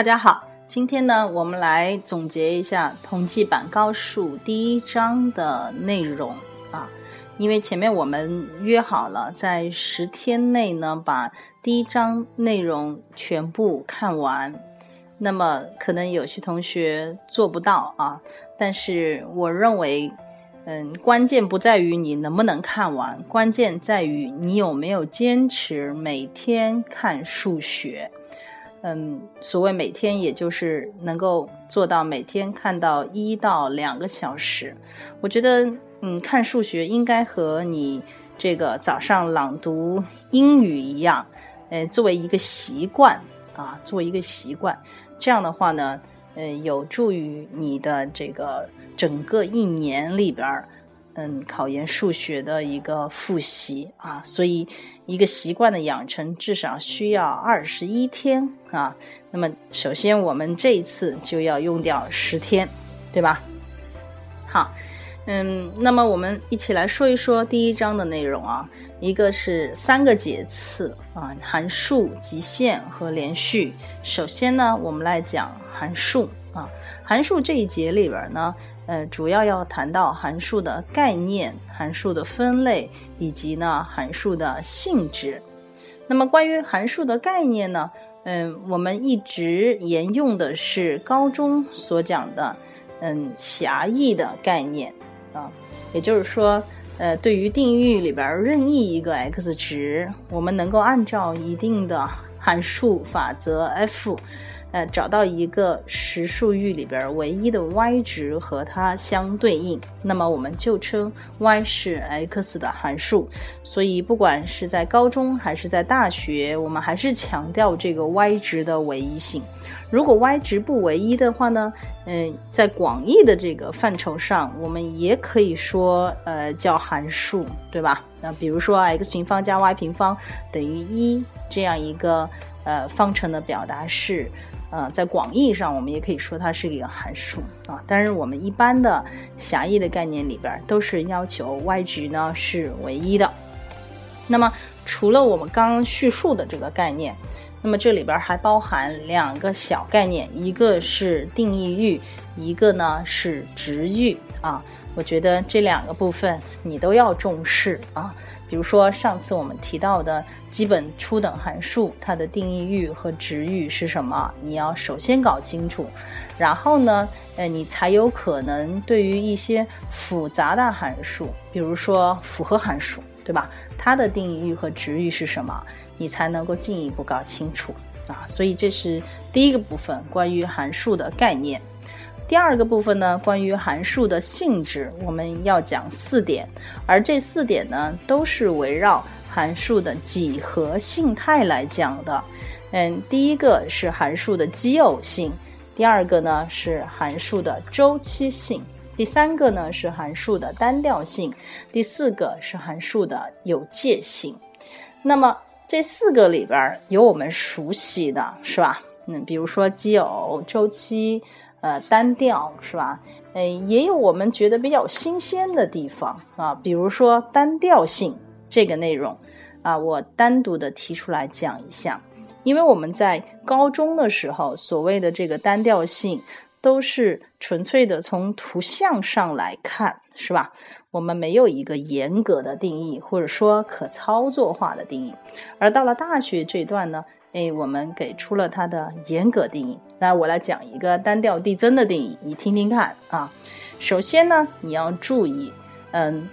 大家好，今天呢，我们来总结一下统计版高数第一章的内容啊。因为前面我们约好了，在十天内呢，把第一章内容全部看完。那么可能有些同学做不到啊，但是我认为，嗯，关键不在于你能不能看完，关键在于你有没有坚持每天看数学。嗯，所谓每天，也就是能够做到每天看到一到两个小时。我觉得，嗯，看数学应该和你这个早上朗读英语一样，呃，作为一个习惯啊，作为一个习惯。这样的话呢，呃，有助于你的这个整个一年里边儿。嗯，考研数学的一个复习啊，所以一个习惯的养成至少需要二十一天啊。那么，首先我们这一次就要用掉十天，对吧？好，嗯，那么我们一起来说一说第一章的内容啊。一个是三个节次啊，函数、极限和连续。首先呢，我们来讲函数啊。函数这一节里边呢。呃，主要要谈到函数的概念、函数的分类以及呢函数的性质。那么关于函数的概念呢，嗯，我们一直沿用的是高中所讲的，嗯，狭义的概念啊，也就是说，呃，对于定义域里边任意一个 x 值，我们能够按照一定的函数法则 f。呃，找到一个实数域里边唯一的 y 值和它相对应，那么我们就称 y 是 x 的函数。所以，不管是在高中还是在大学，我们还是强调这个 y 值的唯一性。如果 y 值不唯一的话呢，嗯，在广义的这个范畴上，我们也可以说，呃，叫函数，对吧？那比如说 x 平方加 y 平方等于一这样一个呃方程的表达式。呃，在广义上，我们也可以说它是一个函数啊。但是我们一般的狭义的概念里边，都是要求 y 值呢是唯一的。那么，除了我们刚刚叙述的这个概念，那么这里边还包含两个小概念，一个是定义域，一个呢是值域啊。我觉得这两个部分你都要重视啊。比如说上次我们提到的基本初等函数，它的定义域和值域是什么？你要首先搞清楚，然后呢，呃，你才有可能对于一些复杂的函数，比如说复合函数，对吧？它的定义域和值域是什么？你才能够进一步搞清楚啊。所以这是第一个部分，关于函数的概念。第二个部分呢，关于函数的性质，我们要讲四点，而这四点呢，都是围绕函数的几何性态来讲的。嗯，第一个是函数的奇偶性，第二个呢是函数的周期性，第三个呢是函数的单调性，第四个是函数的有界性。那么这四个里边有我们熟悉的是吧？嗯，比如说奇偶、周期。呃，单调是吧？呃，也有我们觉得比较新鲜的地方啊，比如说单调性这个内容啊，我单独的提出来讲一下。因为我们在高中的时候，所谓的这个单调性，都是纯粹的从图像上来看，是吧？我们没有一个严格的定义，或者说可操作化的定义。而到了大学这段呢？哎，我们给出了它的严格定义。那我来讲一个单调递增的定义，你听听看啊。首先呢，你要注意，嗯，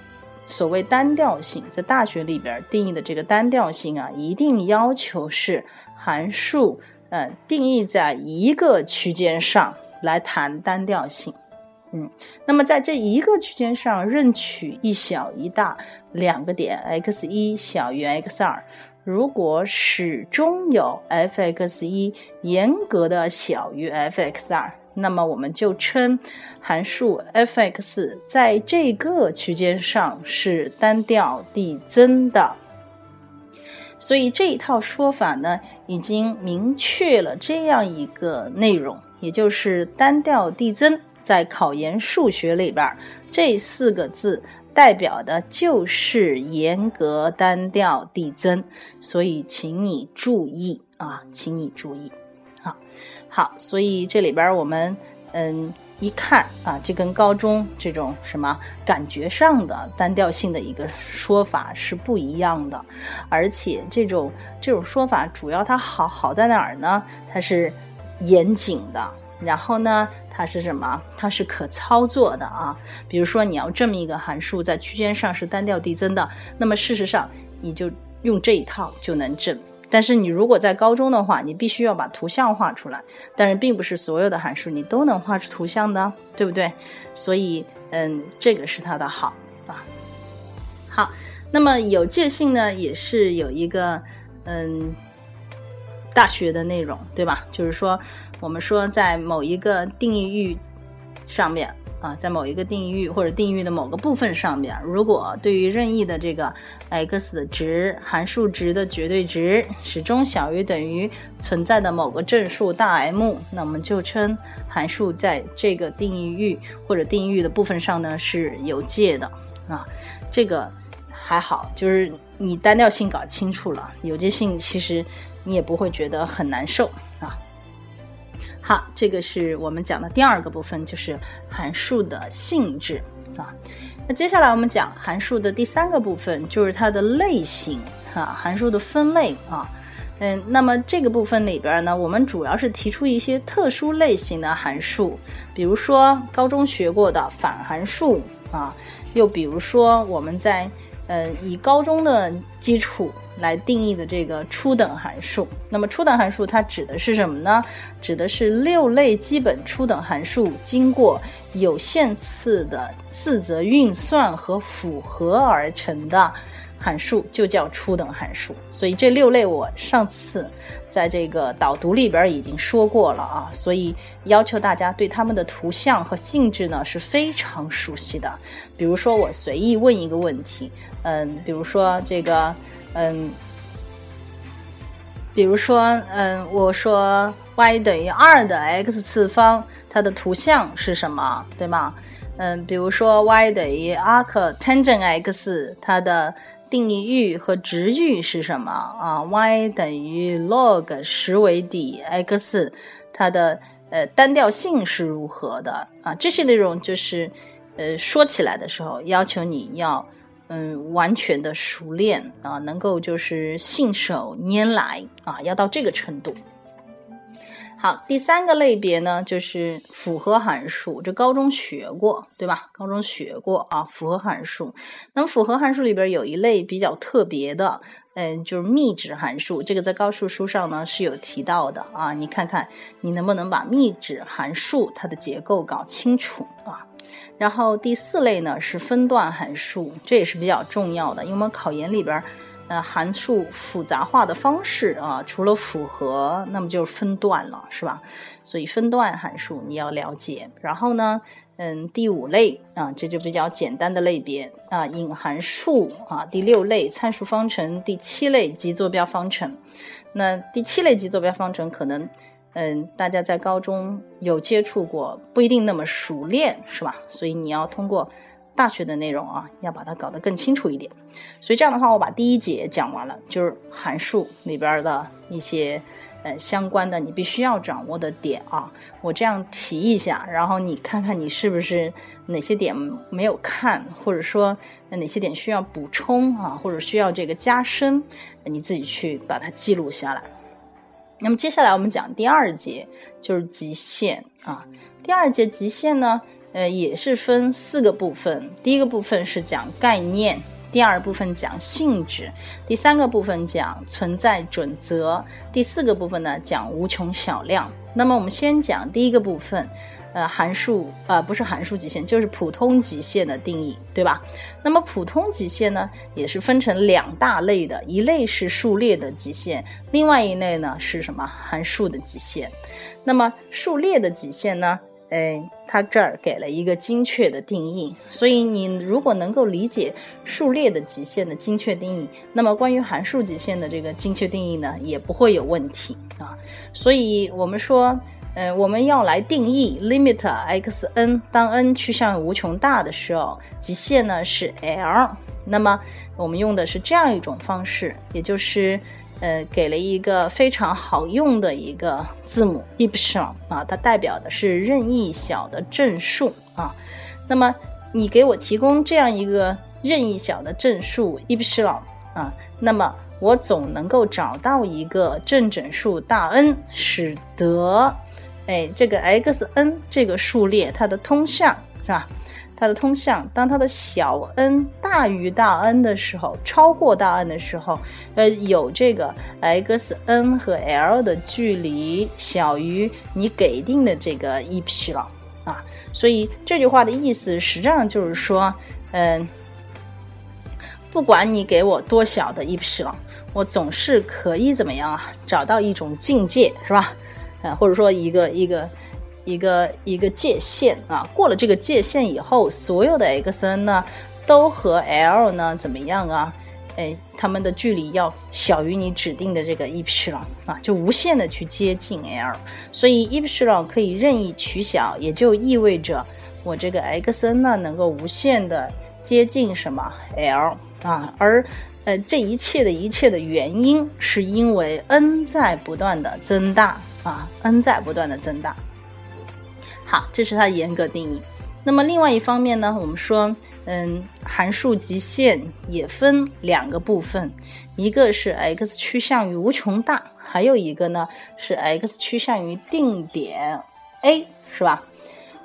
所谓单调性，在大学里边定义的这个单调性啊，一定要求是函数，嗯，定义在一个区间上来谈单调性。嗯，那么在这一个区间上，任取一小一大两个点，x 一小于 x 二。如果始终有 f(x 一)严格的小于 f(x 二),那么我们就称函数 f(x) 在这个区间上是单调递增的。所以这一套说法呢，已经明确了这样一个内容，也就是单调递增在考研数学里边这四个字。代表的就是严格单调递增，所以请你注意啊，请你注意。好，好，所以这里边我们嗯一看啊，这跟高中这种什么感觉上的单调性的一个说法是不一样的，而且这种这种说法主要它好好在哪儿呢？它是严谨的。然后呢，它是什么？它是可操作的啊。比如说，你要证明一个函数在区间上是单调递增的，那么事实上你就用这一套就能证。但是你如果在高中的话，你必须要把图像画出来。但是并不是所有的函数你都能画出图像的，对不对？所以，嗯，这个是它的好啊。好，那么有界性呢，也是有一个嗯。大学的内容，对吧？就是说，我们说在某一个定义域上面啊，在某一个定义域或者定义域的某个部分上面，如果对于任意的这个 x 的值，函数值的绝对值始终小于等于存在的某个正数大 M，那我们就称函数在这个定义域或者定义域的部分上呢是有界的啊。这个还好，就是你单调性搞清楚了，有界性其实。你也不会觉得很难受啊。好，这个是我们讲的第二个部分，就是函数的性质啊。那接下来我们讲函数的第三个部分，就是它的类型啊，函数的分类啊。嗯，那么这个部分里边呢，我们主要是提出一些特殊类型的函数，比如说高中学过的反函数啊，又比如说我们在呃以高中的基础。来定义的这个初等函数，那么初等函数它指的是什么呢？指的是六类基本初等函数经过有限次的四则运算和复合而成的函数，就叫初等函数。所以这六类我上次在这个导读里边已经说过了啊，所以要求大家对它们的图像和性质呢是非常熟悉的。比如说我随意问一个问题，嗯，比如说这个。嗯，比如说，嗯，我说 y 等于二的 x 次方，它的图像是什么，对吗？嗯，比如说 y 等于 arctangent x，它的定义域和值域是什么啊？y 等于 log 十为底 x，它的呃单调性是如何的啊？这些内容就是呃说起来的时候要求你要。嗯，完全的熟练啊，能够就是信手拈来啊，要到这个程度。好，第三个类别呢，就是复合函数，这高中学过对吧？高中学过啊，复合函数。那么复合函数里边有一类比较特别的，嗯，就是幂指函数，这个在高数书上呢是有提到的啊。你看看你能不能把幂指函数它的结构搞清楚啊？然后第四类呢是分段函数，这也是比较重要的，因为我们考研里边，呃，函数复杂化的方式啊，除了复合，那么就是分段了，是吧？所以分段函数你要了解。然后呢，嗯，第五类啊，这就比较简单的类别啊，隐函数啊，第六类参数方程，第七类极坐标方程。那第七类极坐标方程可能。嗯，大家在高中有接触过，不一定那么熟练，是吧？所以你要通过大学的内容啊，要把它搞得更清楚一点。所以这样的话，我把第一节讲完了，就是函数里边的一些呃相关的你必须要掌握的点啊。我这样提一下，然后你看看你是不是哪些点没有看，或者说哪些点需要补充啊，或者需要这个加深，你自己去把它记录下来。那么接下来我们讲第二节，就是极限啊。第二节极限呢，呃，也是分四个部分。第一个部分是讲概念，第二部分讲性质，第三个部分讲存在准则，第四个部分呢讲无穷小量。那么我们先讲第一个部分。呃，函数呃不是函数极限，就是普通极限的定义，对吧？那么普通极限呢，也是分成两大类的，一类是数列的极限，另外一类呢是什么？函数的极限。那么数列的极限呢，哎，它这儿给了一个精确的定义，所以你如果能够理解数列的极限的精确定义，那么关于函数极限的这个精确定义呢，也不会有问题啊。所以我们说。嗯，我们要来定义 limit x n，当 n 趋向于无穷大的时候，极限呢是 l。那么我们用的是这样一种方式，也就是呃，给了一个非常好用的一个字母 epsilon 啊，它代表的是任意小的正数啊。那么你给我提供这样一个任意小的正数 epsilon 啊，那么我总能够找到一个正整数大 N，使得哎这个 x n 这个数列它的通项是吧？它的通项，当它的小 n 大于大 N 的时候，超过大 N 的时候，呃，有这个 x n 和 l 的距离小于你给定的这个 eps 了啊，所以这句话的意思实际上就是说，嗯，不管你给我多小的 eps 了我总是可以怎么样啊，找到一种境界，是吧？或者说一个一个。一个一个界限啊，过了这个界限以后，所有的 x n 呢，都和 l 呢怎么样啊？哎，它们的距离要小于你指定的这个 epsilon 啊，就无限的去接近 l。所以 epsilon 可以任意取小，也就意味着我这个 x n 呢能够无限的接近什么 l 啊？而呃，这一切的一切的原因是因为 n 在不断的增大啊，n 在不断的增大。好，这是它的严格定义。那么另外一方面呢，我们说，嗯，函数极限也分两个部分，一个是 x 趋向于无穷大，还有一个呢是 x 趋向于定点 a，是吧？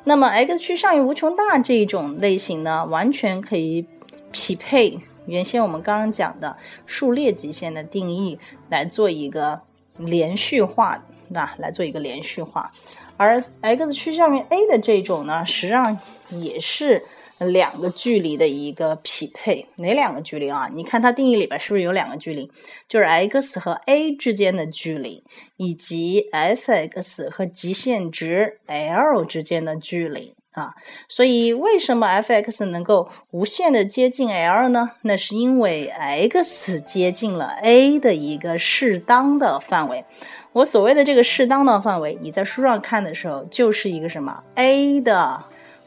那么 x 趋向于无穷大这一种类型呢，完全可以匹配原先我们刚刚讲的数列极限的定义来做一个连续化，那来做一个连续化。而 x 趋向于 a 的这种呢，实际上也是两个距离的一个匹配。哪两个距离啊？你看它定义里边是不是有两个距离？就是 x 和 a 之间的距离，以及 f(x) 和极限值 l 之间的距离啊。所以为什么 f(x) 能够无限的接近 l 呢？那是因为 x 接近了 a 的一个适当的范围。我所谓的这个适当的范围，你在书上看的时候，就是一个什么 a 的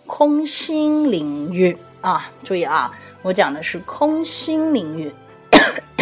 空心领域啊？注意啊，我讲的是空心领域。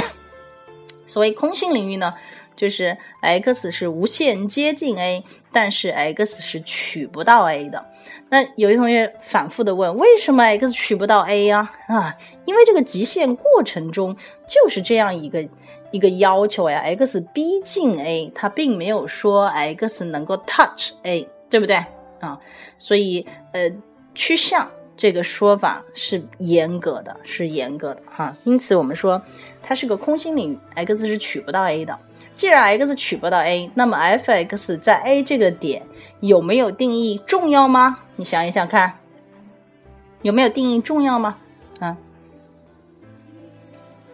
所谓空心领域呢，就是 x 是无限接近 a，但是 x 是取不到 a 的。那有一同学反复的问，为什么 x 取不到 a 呀？啊，因为这个极限过程中就是这样一个。一个要求呀，x 逼近 a，它并没有说 x 能够 touch a，对不对啊？所以呃，趋向这个说法是严格的，是严格的哈。因此我们说它是个空心领域，x 是取不到 a 的。既然 x 取不到 a，那么 f(x) 在 a 这个点有没有定义重要吗？你想一想看，有没有定义重要吗？啊？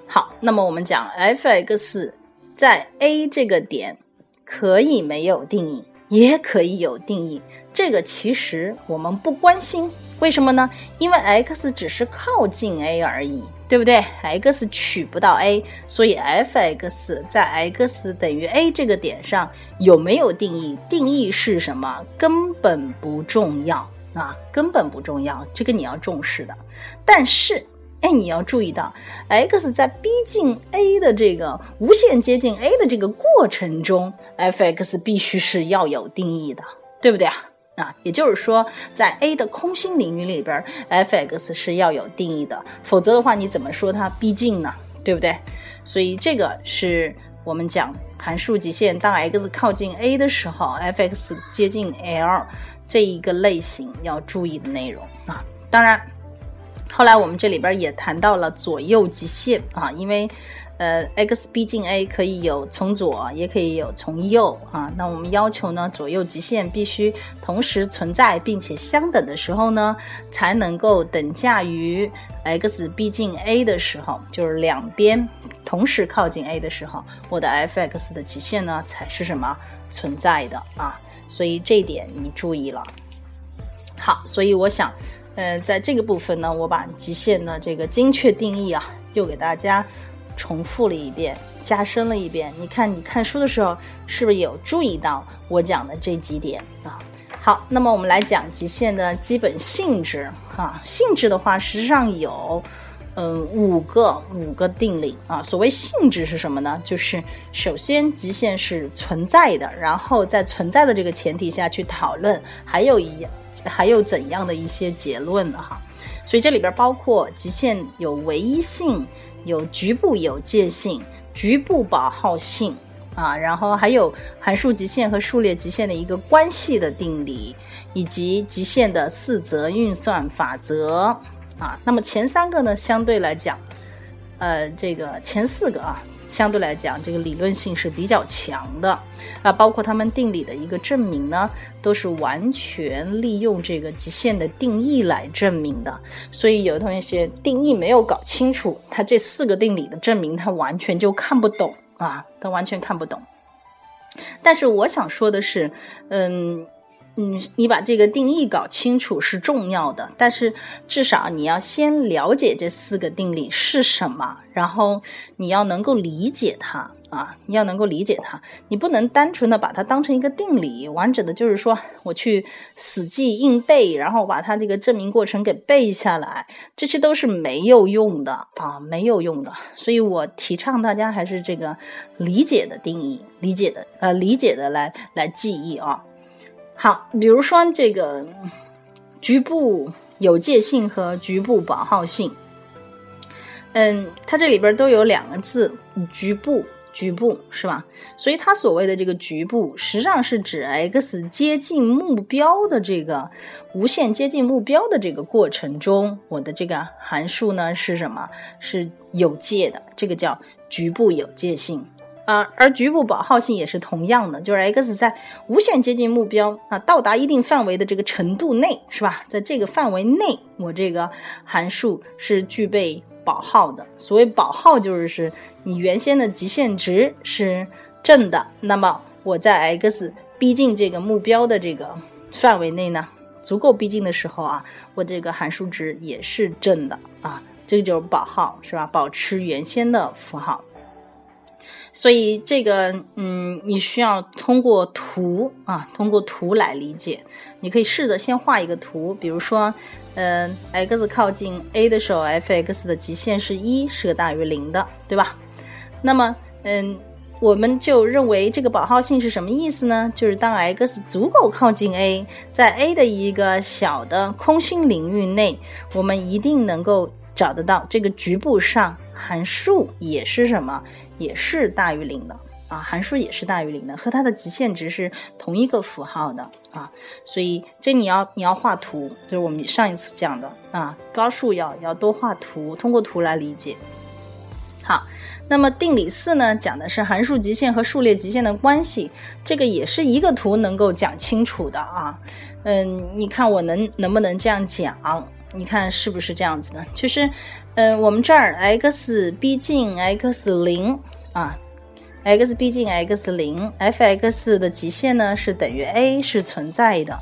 好，那么我们讲 f(x) 在 a 这个点可以没有定义，也可以有定义。这个其实我们不关心，为什么呢？因为 x 只是靠近 a 而已，对不对？x 取不到 a，所以 f(x) 在 x 等于 a 这个点上有没有定义？定义是什么？根本不重要啊，根本不重要，这个你要重视的。但是。哎，你要注意到，x 在逼近 a 的这个无限接近 a 的这个过程中，f(x) 必须是要有定义的，对不对啊？啊，也就是说，在 a 的空心领域里边，f(x) 是要有定义的，否则的话，你怎么说它逼近呢？对不对？所以这个是我们讲函数极限，当 x 靠近 a 的时候，f(x) 接近 l 这一个类型要注意的内容啊。当然。后来我们这里边也谈到了左右极限啊，因为，呃，x 逼近 a 可以有从左，也可以有从右啊。那我们要求呢，左右极限必须同时存在并且相等的时候呢，才能够等价于 x 逼近 a 的时候，就是两边同时靠近 a 的时候，我的 f(x) 的极限呢才是什么存在的啊？所以这一点你注意了。好，所以我想。呃，在这个部分呢，我把极限的这个精确定义啊，又给大家重复了一遍，加深了一遍。你看，你看书的时候是不是有注意到我讲的这几点啊？好，那么我们来讲极限的基本性质啊。性质的话，实际上有，嗯，五个五个定理啊。所谓性质是什么呢？就是首先极限是存在的，然后在存在的这个前提下去讨论，还有一还有怎样的一些结论呢？哈。所以这里边包括极限有唯一性，有局部有界性，局部保号性啊，然后还有函数极限和数列极限的一个关系的定理，以及极限的四则运算法则。啊，那么前三个呢，相对来讲，呃，这个前四个啊，相对来讲，这个理论性是比较强的啊，包括他们定理的一个证明呢，都是完全利用这个极限的定义来证明的。所以有的同学定义没有搞清楚，他这四个定理的证明，他完全就看不懂啊，他完全看不懂。但是我想说的是，嗯。嗯，你把这个定义搞清楚是重要的，但是至少你要先了解这四个定理是什么，然后你要能够理解它啊，你要能够理解它，你不能单纯的把它当成一个定理，完整的就是说我去死记硬背，然后把它这个证明过程给背下来，这些都是没有用的啊，没有用的。所以我提倡大家还是这个理解的定义，理解的呃理解的来来记忆啊。好，比如说这个局部有界性和局部保号性，嗯，它这里边都有两个字，局部，局部是吧？所以它所谓的这个局部，实际上是指 x 接近目标的这个无限接近目标的这个过程中，我的这个函数呢是什么？是有界的，这个叫局部有界性。啊，而局部保号性也是同样的，就是 x 在无限接近目标啊，到达一定范围的这个程度内，是吧？在这个范围内，我这个函数是具备保号的。所谓保号，就是是你原先的极限值是正的，那么我在 x 逼近这个目标的这个范围内呢，足够逼近的时候啊，我这个函数值也是正的啊，这个就是保号，是吧？保持原先的符号。所以这个，嗯，你需要通过图啊，通过图来理解。你可以试着先画一个图，比如说，嗯，x 靠近 a 的时候，f(x) 的极限是一，是个大于零的，对吧？那么，嗯，我们就认为这个保号性是什么意思呢？就是当 x 足够靠近 a，在 a 的一个小的空心领域内，我们一定能够找得到这个局部上函数也是什么？也是大于零的啊，函数也是大于零的，和它的极限值是同一个符号的啊，所以这你要你要画图，就是我们上一次讲的啊，高数要要多画图，通过图来理解。好，那么定理四呢，讲的是函数极限和数列极限的关系，这个也是一个图能够讲清楚的啊。嗯，你看我能能不能这样讲？你看是不是这样子的？其实，嗯，我们这儿 x 逼近 x 零啊，x 逼近 x 零，f(x) 的极限呢是等于 a 是存在的，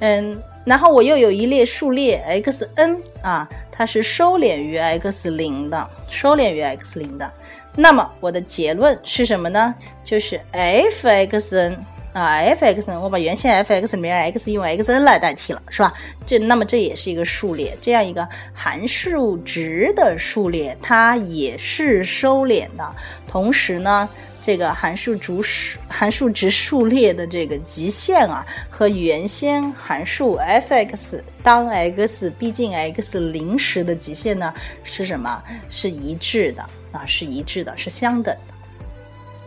嗯，然后我又有一列数列 xn 啊，它是收敛于 x 零的，收敛于 x 零的，那么我的结论是什么呢？就是 f(xn)。啊，f(x)，呢我把原先 f(x) 里面 x 用 xn 来代替了，是吧？这那么这也是一个数列，这样一个函数值的数列，它也是收敛的。同时呢，这个函数值数函数值数列的这个极限啊，和原先函数 f(x) 当 x 逼近 x 零时的极限呢，是什么？是一致的啊，是一致的，是相等的。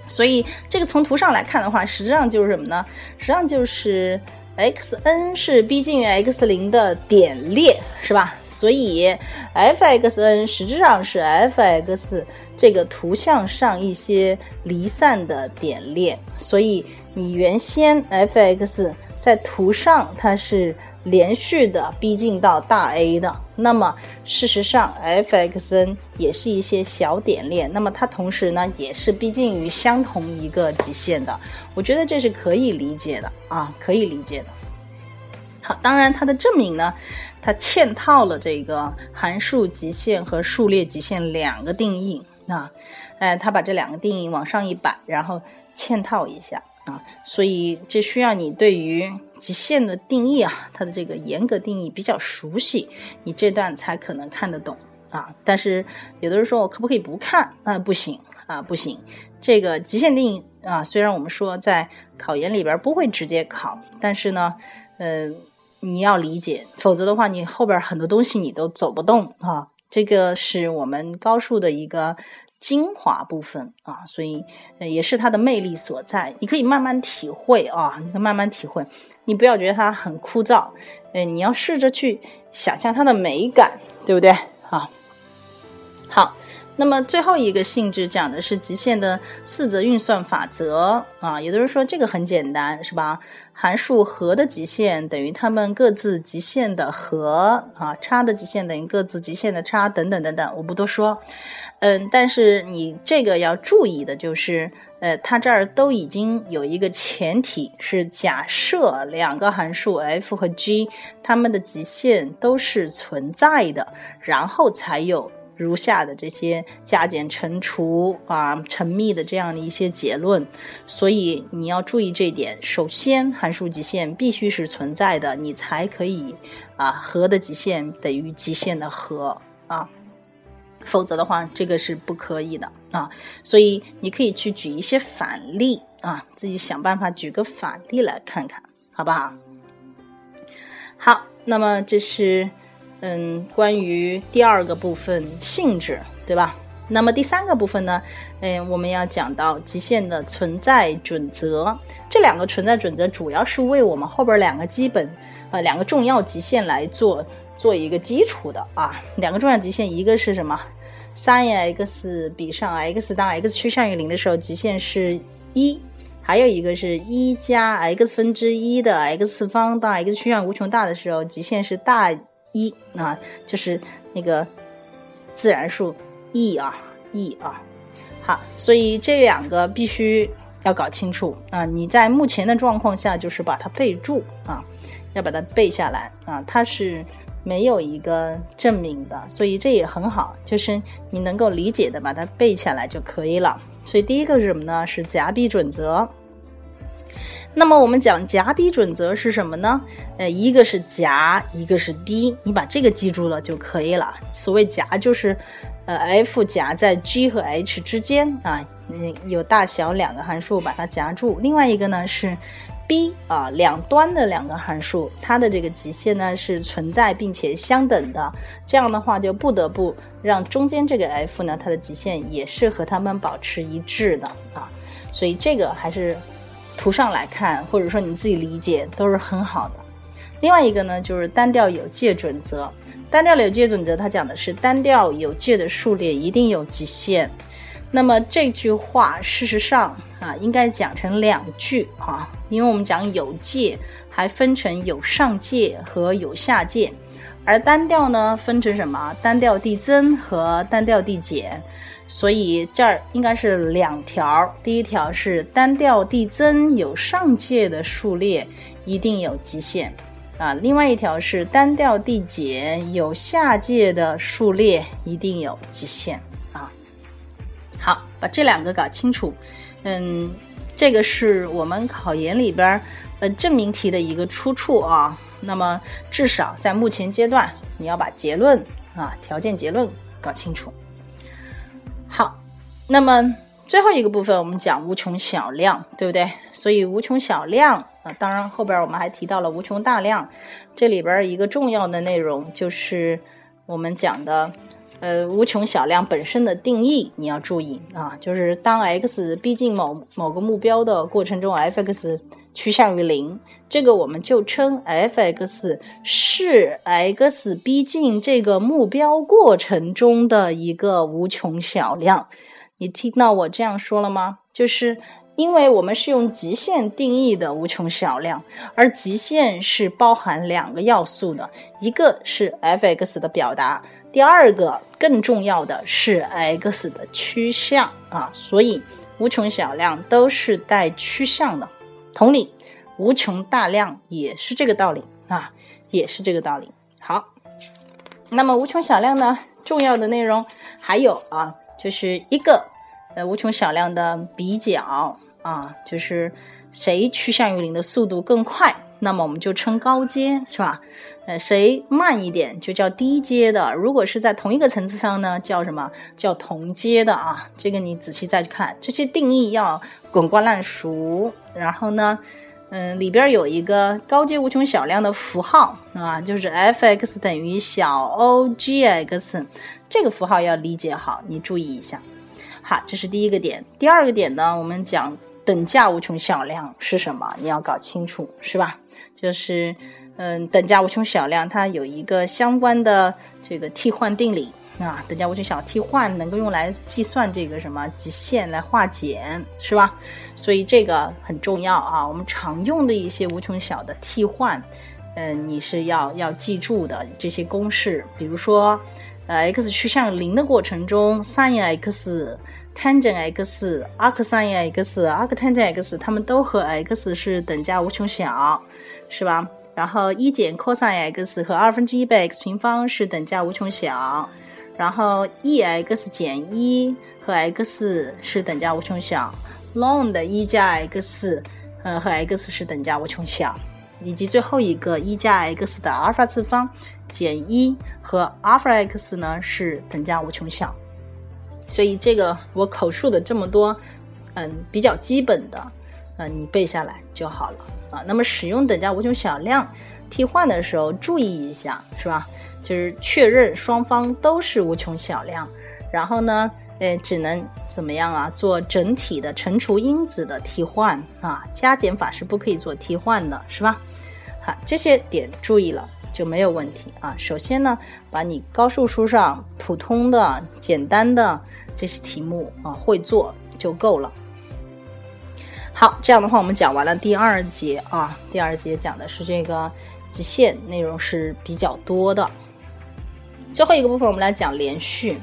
所以这个从图上来看的话，实际上就是什么呢？实际上就是 xn 是逼近于 x 零的点列，是吧？所以 f(xn) 实质上是 f(x) 这个图像上一些离散的点列。所以你原先 f(x) 在图上它是。连续的逼近到大 A 的，那么事实上 f(xn) 也是一些小点列，那么它同时呢也是逼近于相同一个极限的，我觉得这是可以理解的啊，可以理解的。好，当然它的证明呢，它嵌套了这个函数极限和数列极限两个定义啊，哎，它把这两个定义往上一摆，然后嵌套一下。啊，所以这需要你对于极限的定义啊，它的这个严格定义比较熟悉，你这段才可能看得懂啊。但是有的人说我可不可以不看？那不行啊，不行。这个极限定义啊，虽然我们说在考研里边不会直接考，但是呢，嗯，你要理解，否则的话，你后边很多东西你都走不动啊。这个是我们高数的一个精华部分啊，所以也是它的魅力所在。你可以慢慢体会啊，你可以慢慢体会，你不要觉得它很枯燥，哎，你要试着去想象它的美感，对不对？啊，好。那么最后一个性质讲的是极限的四则运算法则啊，有的人说这个很简单，是吧？函数和的极限等于它们各自极限的和啊，差的极限等于各自极限的差，等等等等，我不多说。嗯，但是你这个要注意的就是，呃，它这儿都已经有一个前提是假设两个函数 f 和 g 它们的极限都是存在的，然后才有。如下的这些加减乘除啊、乘幂的这样的一些结论，所以你要注意这一点。首先，函数极限必须是存在的，你才可以啊和的极限等于极限的和啊，否则的话，这个是不可以的啊。所以你可以去举一些反例啊，自己想办法举个反例来看看，好不好？好，那么这是。嗯，关于第二个部分性质，对吧？那么第三个部分呢？嗯，我们要讲到极限的存在准则。这两个存在准则主要是为我们后边两个基本呃两个重要极限来做做一个基础的啊。两个重要极限，一个是什么？sin x 比上 x 当 x 趋向于零的时候，极限是一；还有一个是一加 x 分之一的 x 次方当 x 趋向无穷大的时候，极限是大。一啊，就是那个自然数 e 啊，e 啊，好，所以这两个必须要搞清楚啊。你在目前的状况下，就是把它备注啊，要把它背下来啊。它是没有一个证明的，所以这也很好，就是你能够理解的，把它背下来就可以了。所以第一个是什么呢？是夹逼准则。那么我们讲夹逼准则是什么呢？呃，一个是夹，一个是逼，你把这个记住了就可以了。所谓夹就是，呃，f 夹在 g 和 h 之间啊，嗯，有大小两个函数把它夹住。另外一个呢是 b 啊，两端的两个函数，它的这个极限呢是存在并且相等的。这样的话就不得不让中间这个 f 呢，它的极限也是和它们保持一致的啊。所以这个还是。图上来看，或者说你自己理解都是很好的。另外一个呢，就是单调有界准则。单调有界准则，它讲的是单调有界的数列一定有极限。那么这句话事实上啊，应该讲成两句啊，因为我们讲有界还分成有上界和有下界，而单调呢分成什么？单调递增和单调递减。所以这儿应该是两条，第一条是单调递增有上界的数列一定有极限啊，另外一条是单调递减有下界的数列一定有极限啊。好，把这两个搞清楚，嗯，这个是我们考研里边呃证明题的一个出处啊。那么至少在目前阶段，你要把结论啊条件结论搞清楚。好，那么最后一个部分我们讲无穷小量，对不对？所以无穷小量啊，当然后边我们还提到了无穷大量，这里边一个重要的内容就是我们讲的。呃，无穷小量本身的定义你要注意啊，就是当 x 逼近某某个目标的过程中，f(x) 趋向于零，这个我们就称 f(x) 是 x 逼近这个目标过程中的一个无穷小量。你听到我这样说了吗？就是。因为我们是用极限定义的无穷小量，而极限是包含两个要素的，一个是 f(x) 的表达，第二个更重要的是 x 的趋向啊，所以无穷小量都是带趋向的。同理，无穷大量也是这个道理啊，也是这个道理。好，那么无穷小量呢，重要的内容还有啊，就是一个呃无穷小量的比较。啊，就是谁趋向于零的速度更快那么我们就称高阶，是吧？呃，谁慢一点就叫低阶的。如果是在同一个层次上呢，叫什么叫同阶的啊？这个你仔细再看这些定义要滚瓜烂熟。然后呢，嗯，里边有一个高阶无穷小量的符号啊，就是 f(x) 等于小 o(g)(x)，这个符号要理解好，你注意一下。好，这是第一个点。第二个点呢，我们讲等价无穷小量是什么？你要搞清楚，是吧？就是，嗯，等价无穷小量它有一个相关的这个替换定理啊，等价无穷小替换能够用来计算这个什么极限来化简，是吧？所以这个很重要啊。我们常用的一些无穷小的替换，嗯，你是要要记住的这些公式，比如说。呃，x 趋向零的过程中，sin x、tangent x、arcsin x、arctangent x，它们都和 x 是等价无穷小，是吧？然后一减 cos x 和二分之一倍 x 平方是等价无穷小，然后 e x 减一和 x 是等价无穷小，ln 的一加 x，呃，和 x 是等价无穷小，以及最后一个一加 x 的阿尔法次方。减一和阿尔法 x 呢是等价无穷小，所以这个我口述的这么多，嗯，比较基本的，嗯，你背下来就好了啊。那么使用等价无穷小量替换的时候，注意一下，是吧？就是确认双方都是无穷小量，然后呢，呃，只能怎么样啊？做整体的乘除因子的替换啊，加减法是不可以做替换的，是吧？好，这些点注意了。就没有问题啊。首先呢，把你高数书上普通的、简单的这些题目啊会做就够了。好，这样的话我们讲完了第二节啊。第二节讲的是这个极限，内容是比较多的。最后一个部分我们来讲连续。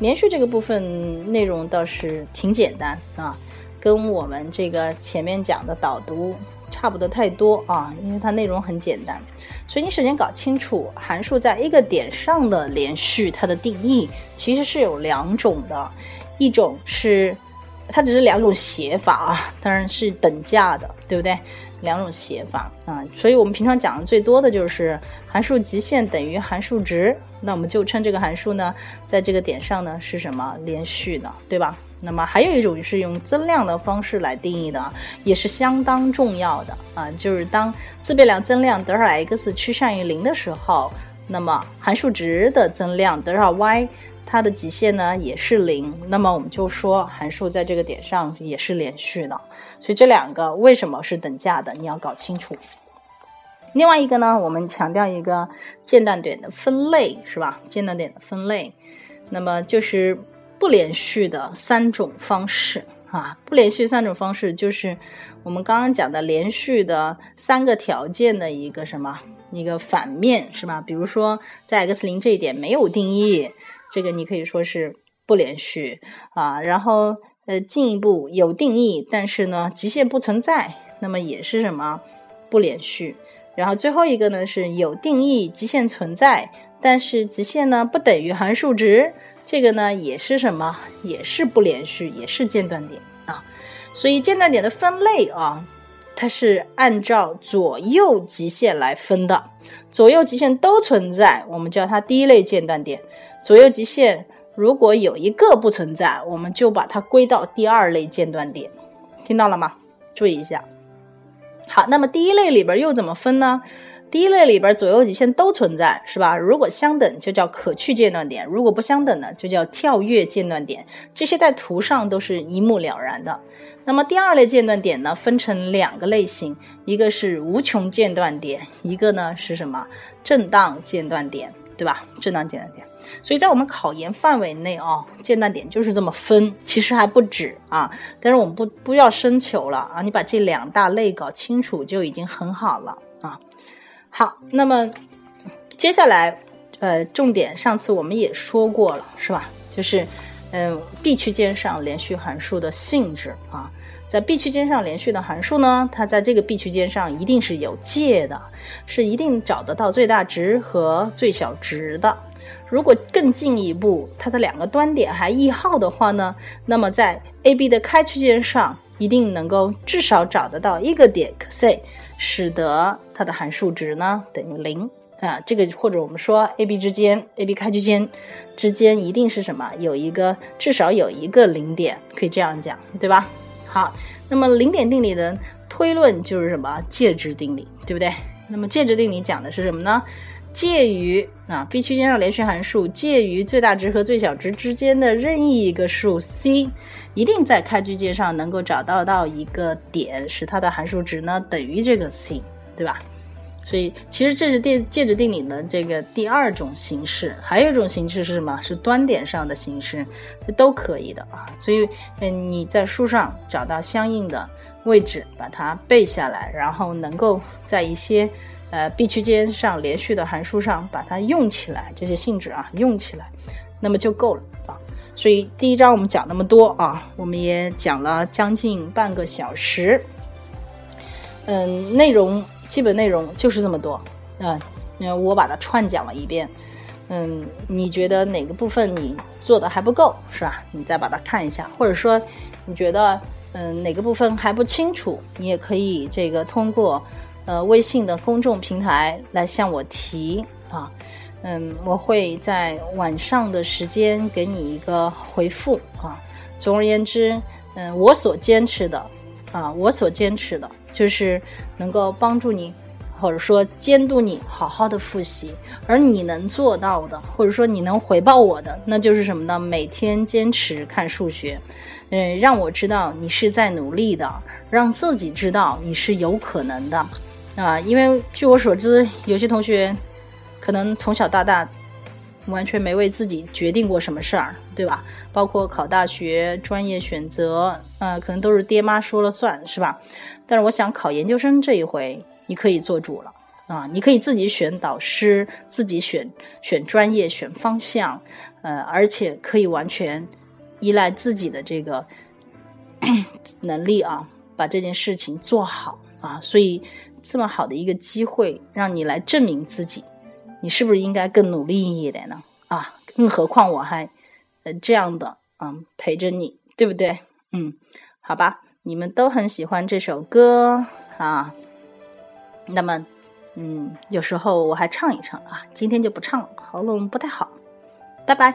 连续这个部分内容倒是挺简单啊，跟我们这个前面讲的导读。差不得太多啊，因为它内容很简单，所以你首先搞清楚函数在一个点上的连续，它的定义其实是有两种的，一种是它只是两种写法啊，当然是等价的，对不对？两种写法啊，所以我们平常讲的最多的就是函数极限等于函数值，那我们就称这个函数呢，在这个点上呢是什么连续的，对吧？那么还有一种是用增量的方式来定义的，也是相当重要的啊，就是当自变量增量德尔塔 x 趋向于零的时候，那么函数值的增量德尔塔 y 它的极限呢也是零，那么我们就说函数在这个点上也是连续的。所以这两个为什么是等价的，你要搞清楚。另外一个呢，我们强调一个间断点的分类，是吧？间断点的分类，那么就是。不连续的三种方式啊，不连续三种方式就是我们刚刚讲的连续的三个条件的一个什么一个反面是吧？比如说在 x 零这一点没有定义，这个你可以说是不连续啊。然后呃进一步有定义，但是呢极限不存在，那么也是什么不连续。然后最后一个呢是有定义极限存在，但是极限呢不等于函数值。这个呢也是什么？也是不连续，也是间断点啊。所以间断点的分类啊，它是按照左右极限来分的。左右极限都存在，我们叫它第一类间断点。左右极限如果有一个不存在，我们就把它归到第二类间断点。听到了吗？注意一下。好，那么第一类里边又怎么分呢？第一类里边左右极限都存在，是吧？如果相等就叫可去间断点，如果不相等呢，就叫跳跃间断点。这些在图上都是一目了然的。那么第二类间断点呢，分成两个类型，一个是无穷间断点，一个呢是什么震荡间断点，对吧？震荡间断点。所以在我们考研范围内啊，间断点就是这么分，其实还不止啊。但是我们不不要深求了啊，你把这两大类搞清楚就已经很好了啊。好，那么接下来，呃，重点上次我们也说过了，是吧？就是，嗯，B 区间上连续函数的性质啊，在 B 区间上连续的函数呢，它在这个 B 区间上一定是有界的，是一定找得到最大值和最小值的。如果更进一步，它的两个端点还异号的话呢，那么在 A、B 的开区间上，一定能够至少找得到一个点 C，使得它的函数值呢等于零啊。这个或者我们说 a b 之间 a b 开区间之间一定是什么？有一个至少有一个零点，可以这样讲，对吧？好，那么零点定理的推论就是什么？介质定理，对不对？那么介质定理讲的是什么呢？介于啊 B 区间上连续函数介于最大值和最小值之间的任意一个数 c，一定在开区间上能够找到到一个点，使它的函数值呢等于这个 c，对吧？所以其实这是电介质定理的这个第二种形式，还有一种形式是什么？是端点上的形式，这都可以的啊。所以嗯，你在书上找到相应的位置，把它背下来，然后能够在一些。呃，B 区间上连续的函数上把它用起来，这些性质啊用起来，那么就够了啊。所以第一章我们讲那么多啊，我们也讲了将近半个小时。嗯，内容基本内容就是这么多啊。嗯，我把它串讲了一遍。嗯，你觉得哪个部分你做的还不够是吧？你再把它看一下，或者说你觉得嗯哪个部分还不清楚，你也可以这个通过。呃，微信的公众平台来向我提啊，嗯，我会在晚上的时间给你一个回复啊。总而言之，嗯，我所坚持的啊，我所坚持的就是能够帮助你，或者说监督你好好的复习。而你能做到的，或者说你能回报我的，那就是什么呢？每天坚持看数学，嗯，让我知道你是在努力的，让自己知道你是有可能的。啊，因为据我所知，有些同学可能从小到大完全没为自己决定过什么事儿，对吧？包括考大学、专业选择，呃，可能都是爹妈说了算，是吧？但是我想考研究生这一回，你可以做主了啊！你可以自己选导师，自己选选专业、选方向，呃，而且可以完全依赖自己的这个 能力啊，把这件事情做好啊！所以。这么好的一个机会，让你来证明自己，你是不是应该更努力一点呢？啊，更何况我还呃这样的嗯陪着你，对不对？嗯，好吧，你们都很喜欢这首歌啊，那么嗯，有时候我还唱一唱啊，今天就不唱了，喉咙不太好，拜拜。